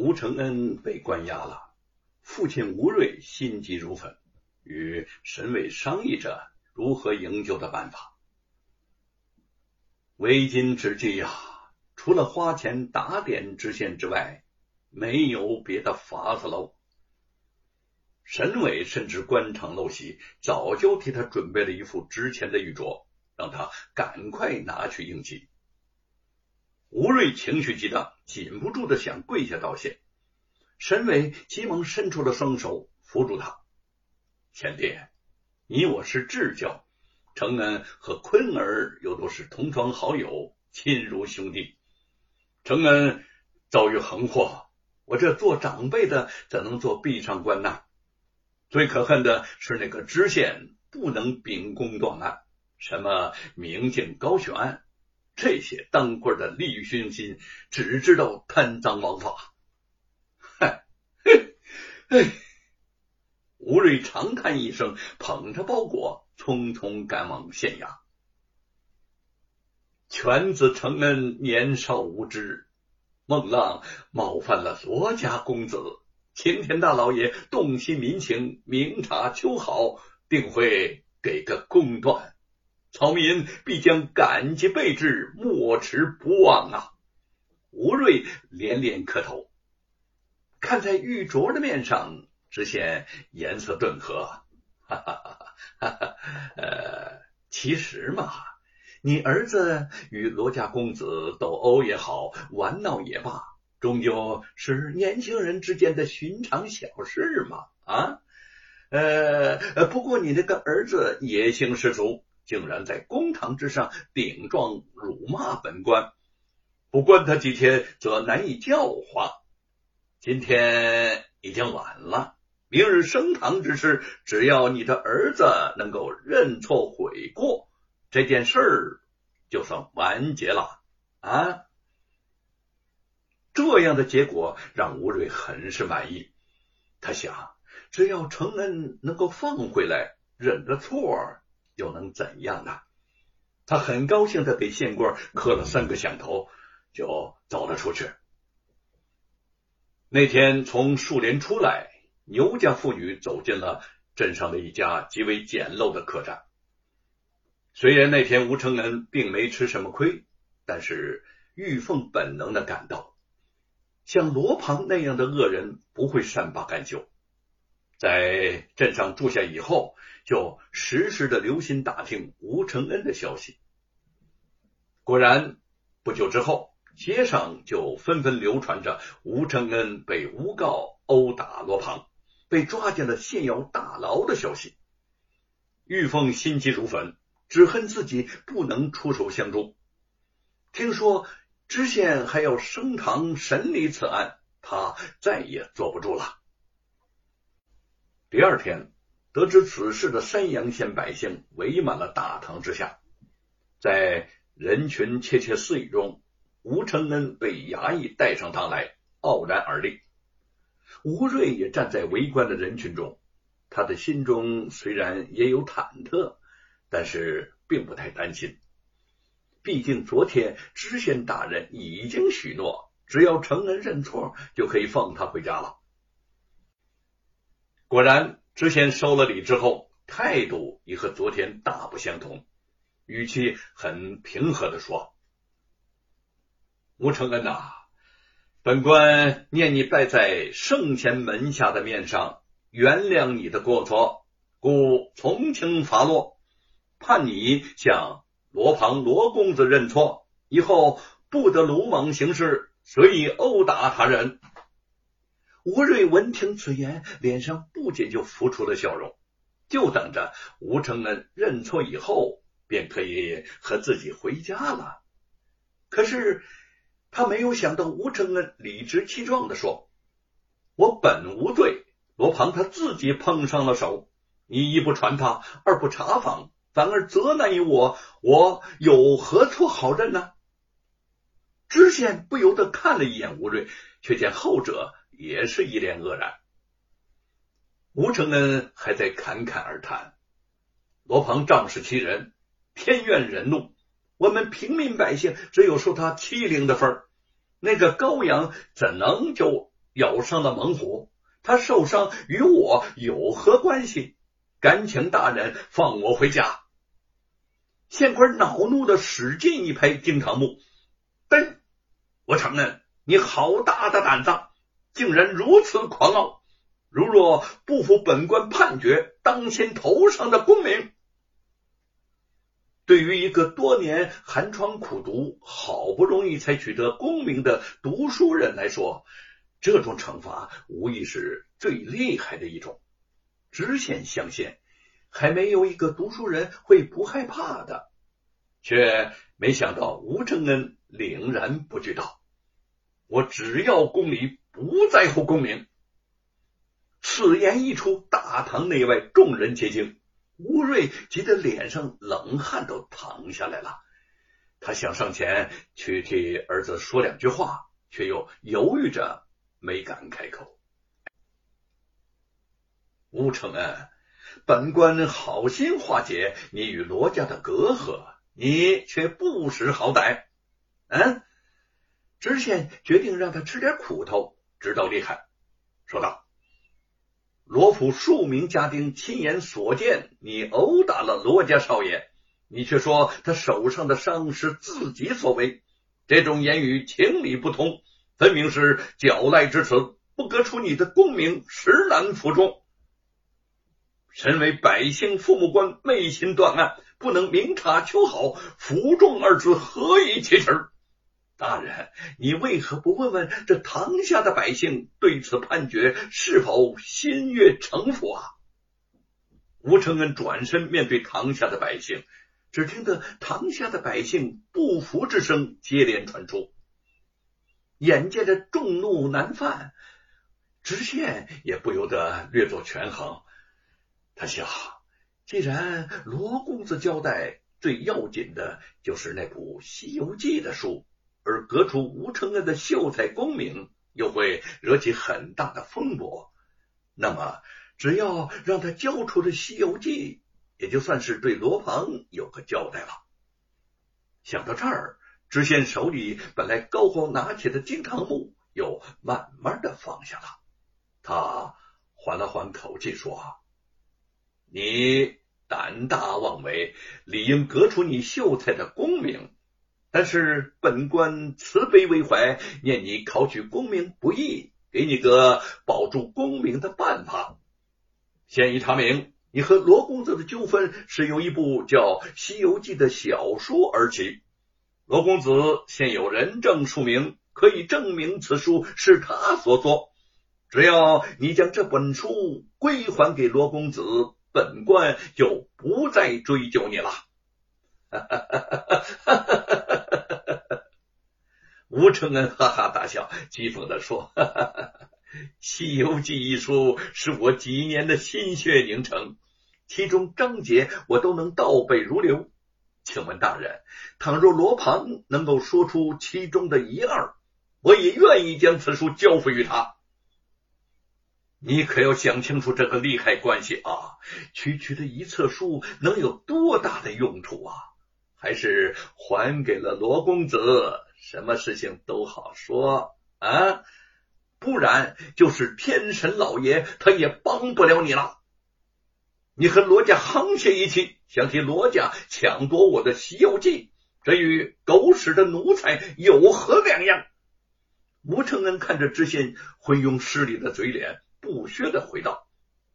吴承恩被关押了，父亲吴瑞心急如焚，与沈伟商议着如何营救的办法。为今之计呀，除了花钱打点知县之外，没有别的法子喽。沈伟深知官场陋习，早就替他准备了一副值钱的玉镯，让他赶快拿去应急。吴瑞情绪激荡，禁不住的想跪下道谢。沈伟急忙伸出了双手扶住他：“贤弟，你我是至交，承恩和坤儿又都是同窗好友，亲如兄弟。承恩遭遇横祸，我这做长辈的怎能做壁上观呢？最可恨的是那个知县不能秉公断案，什么明镜高悬案。”这些当官的利欲熏心，只知道贪赃枉法。嗨，嘿，哎！吴瑞长叹一声，捧着包裹，匆匆赶往县衙。犬子承恩年少无知，孟浪冒犯了罗家公子，青天大老爷洞悉民情，明察秋毫，定会给个公断。曹民必将感激备至，莫迟不忘啊！吴瑞连连磕头，看在玉镯的面上，知县颜色顿和，哈哈哈哈哈！呃，其实嘛，你儿子与罗家公子斗殴也好，玩闹也罢，终究是年轻人之间的寻常小事嘛。啊，呃，不过你那个儿子野性十足。竟然在公堂之上顶撞辱骂本官，不关他几天，则难以教化。今天已经晚了，明日升堂之事，只要你的儿子能够认错悔过，这件事儿就算完结了啊！这样的结果让吴瑞很是满意。他想，只要承恩能够放回来，认个错。又能怎样呢？他很高兴的给县官磕了三个响头，就走了出去。那天从树林出来，牛家妇女走进了镇上的一家极为简陋的客栈。虽然那天吴承恩并没吃什么亏，但是玉凤本能的感到，像罗庞那样的恶人不会善罢甘休。在镇上住下以后，就时时的留心打听吴承恩的消息。果然，不久之后，街上就纷纷流传着吴承恩被诬告殴打罗庞，被抓进了县衙大牢的消息。玉凤心急如焚，只恨自己不能出手相助。听说知县还要升堂审理此案，他再也坐不住了。第二天，得知此事的山阳县百姓围满了大堂之下，在人群窃窃私语中，吴承恩被衙役带上堂来，傲然而立。吴瑞也站在围观的人群中，他的心中虽然也有忐忑，但是并不太担心。毕竟昨天知县大人已经许诺，只要承恩认错，就可以放他回家了。果然，知县收了礼之后，态度也和昨天大不相同，语气很平和的说：“吴承恩呐，本官念你拜在圣贤门下的面上，原谅你的过错，故从轻发落，判你向罗庞罗公子认错，以后不得鲁莽行事，随意殴打他人。”吴瑞闻听此言，脸上不仅就浮出了笑容，就等着吴承恩认错以后，便可以和自己回家了。可是他没有想到，吴承恩理直气壮的说：“我本无罪，罗庞他自己碰上了手，你一不传他，二不查访，反而责难于我，我有何错好认呢？”知县不由得看了一眼吴瑞，却见后者。也是一脸愕然。吴承恩还在侃侃而谈：“罗庞仗势欺人，天怨人怒，我们平民百姓只有受他欺凌的份儿。那个高阳怎能就咬伤了猛虎，他受伤与我有何关系？敢请大人放我回家。县官恼怒的使劲一拍惊堂木，笨！我承认你好大的胆子，竟然如此狂傲！如若不服本官判决，当先头上的功名。对于一个多年寒窗苦读、好不容易才取得功名的读书人来说，这种惩罚无疑是最厉害的一种。知县相县。还没有一个读书人会不害怕的，却没想到吴承恩凛然不知道。我只要公理，不在乎功名。此言一出，大堂内外众人皆惊。吴瑞急得脸上冷汗都淌下来了。他想上前去替儿子说两句话，却又犹豫着没敢开口。吴承恩。本官好心化解你与罗家的隔阂，你却不识好歹。嗯，知县决定让他吃点苦头，知道厉害，说道：“罗府数名家丁亲眼所见，你殴打了罗家少爷，你却说他手上的伤是自己所为，这种言语情理不通，分明是狡赖之词，不革除你的功名，实难服众。”身为百姓父母官，昧心断案，不能明察秋毫，服众二字何以启齿？大人，你为何不问问这堂下的百姓对此判决是否心悦诚服啊？吴承恩转身面对堂下的百姓，只听得堂下的百姓不服之声接连传出。眼见着众怒难犯，知县也不由得略作权衡。他想，既然罗公子交代最要紧的就是那部《西游记》的书，而革除吴承恩的秀才功名又会惹起很大的风波，那么只要让他交出了《西游记》，也就算是对罗鹏有个交代了。想到这儿，知县手里本来高高拿起的金堂木又慢慢的放下了，他缓了缓口气说。你胆大妄为，理应革除你秀才的功名。但是本官慈悲为怀，念你考取功名不易，给你个保住功名的办法。现已查明，你和罗公子的纠纷是由一部叫《西游记》的小说而起。罗公子现有人证数名，可以证明此书是他所作。只要你将这本书归还给罗公子。本官就不再追究你了。吴承恩哈哈大笑，讥讽的说：“《哈哈哈西游记》一书是我几年的心血凝成，其中章节我都能倒背如流。请问大人，倘若罗庞能够说出其中的一二，我也愿意将此书交付于他。”你可要想清楚这个利害关系啊！区区的一册书能有多大的用处啊？还是还给了罗公子，什么事情都好说啊！不然就是天神老爷，他也帮不了你了。你和罗家沆瀣一气，想替罗家抢夺我的《西游记》，这与狗屎的奴才有何两样？吴承恩看着知县昏庸失礼的嘴脸。不屑的回道：“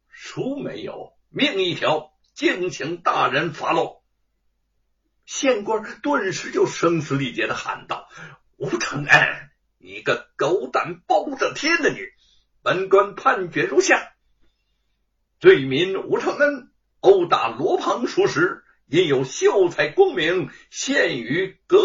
书没有，命一条，敬请大人发落。”县官顿时就声嘶力竭的喊道：“吴承恩，你个狗胆包着天的你！本官判决如下：罪民吴承恩殴打罗胖属实，因有秀才功名，陷于革。”